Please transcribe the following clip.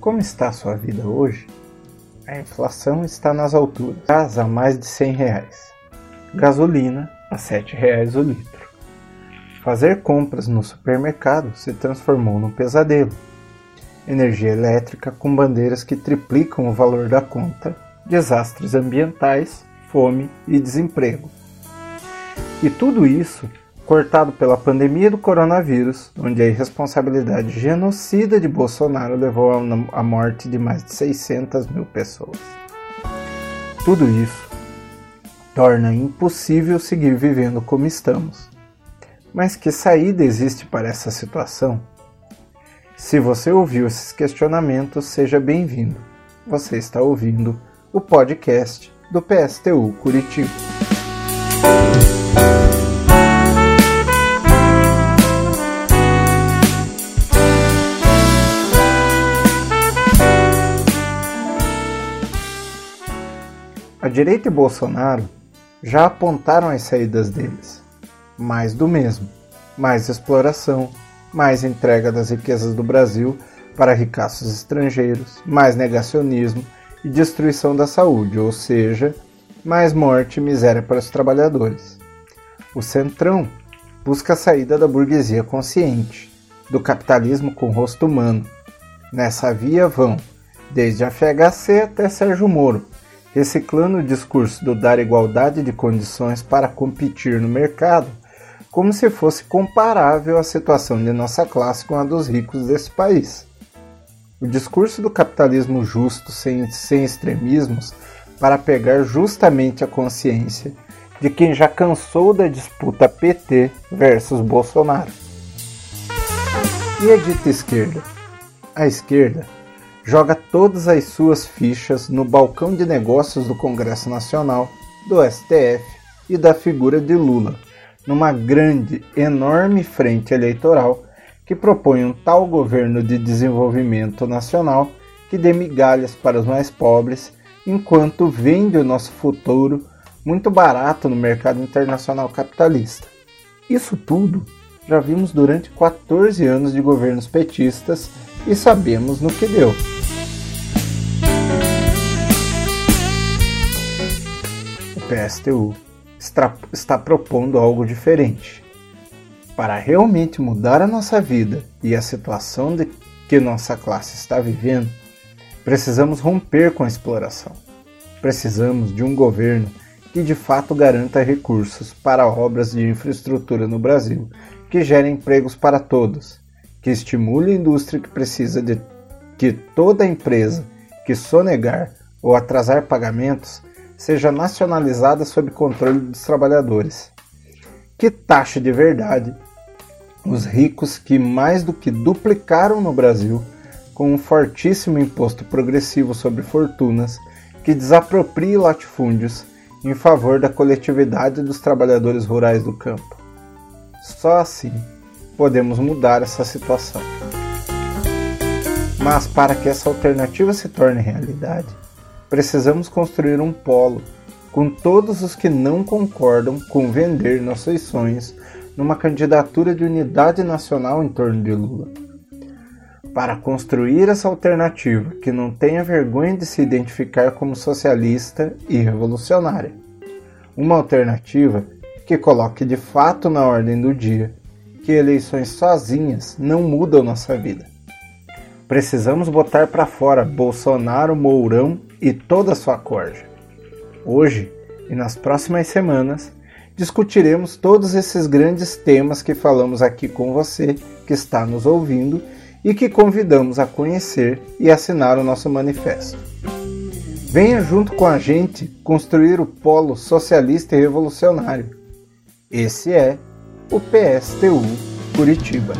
Como está sua vida hoje? A inflação está nas alturas, gás a mais de 100 reais, gasolina a 7 reais o litro. Fazer compras no supermercado se transformou num pesadelo. Energia elétrica com bandeiras que triplicam o valor da conta, desastres ambientais, fome e desemprego. E tudo isso cortado pela pandemia do coronavírus, onde a irresponsabilidade genocida de Bolsonaro levou à morte de mais de 600 mil pessoas. Tudo isso torna impossível seguir vivendo como estamos. Mas que saída existe para essa situação? Se você ouviu esses questionamentos, seja bem-vindo. Você está ouvindo o podcast do PSTU Curitiba. A direita e Bolsonaro já apontaram as saídas deles. Mais do mesmo. Mais exploração, mais entrega das riquezas do Brasil para ricaços estrangeiros, mais negacionismo e destruição da saúde, ou seja, mais morte e miséria para os trabalhadores. O Centrão busca a saída da burguesia consciente, do capitalismo com rosto humano. Nessa via vão, desde a FHC até Sérgio Moro, reciclando o discurso do dar igualdade de condições para competir no mercado, como se fosse comparável a situação de nossa classe com a dos ricos desse país. O discurso do capitalismo justo, sem, sem extremismos, para pegar justamente a consciência de quem já cansou da disputa PT versus Bolsonaro. E a dita esquerda? A esquerda joga todas as suas fichas no balcão de negócios do Congresso Nacional, do STF e da figura de Lula, numa grande, enorme frente eleitoral que propõe um tal governo de desenvolvimento nacional que dê migalhas para os mais pobres, enquanto vende o nosso futuro muito barato no mercado internacional capitalista. Isso tudo já vimos durante 14 anos de governos petistas e sabemos no que deu. PSTU está, está propondo algo diferente. Para realmente mudar a nossa vida e a situação de que nossa classe está vivendo, precisamos romper com a exploração. Precisamos de um governo que de fato garanta recursos para obras de infraestrutura no Brasil, que gere empregos para todos, que estimule a indústria que precisa de que toda empresa que sonegar ou atrasar pagamentos seja nacionalizada sob controle dos trabalhadores. Que taxa de verdade os ricos que mais do que duplicaram no Brasil com um fortíssimo imposto progressivo sobre fortunas que desapropria latifúndios em favor da coletividade dos trabalhadores rurais do campo. Só assim podemos mudar essa situação. Mas para que essa alternativa se torne realidade, precisamos construir um polo com todos os que não concordam com vender nossos sonhos numa candidatura de unidade nacional em torno de Lula. Para construir essa alternativa que não tenha vergonha de se identificar como socialista e revolucionária. Uma alternativa que coloque de fato na ordem do dia que eleições sozinhas não mudam nossa vida. Precisamos botar para fora Bolsonaro, Mourão e toda a sua corja. Hoje e nas próximas semanas discutiremos todos esses grandes temas que falamos aqui com você que está nos ouvindo e que convidamos a conhecer e assinar o nosso manifesto. Venha junto com a gente construir o polo socialista e revolucionário. Esse é o PSTU Curitiba.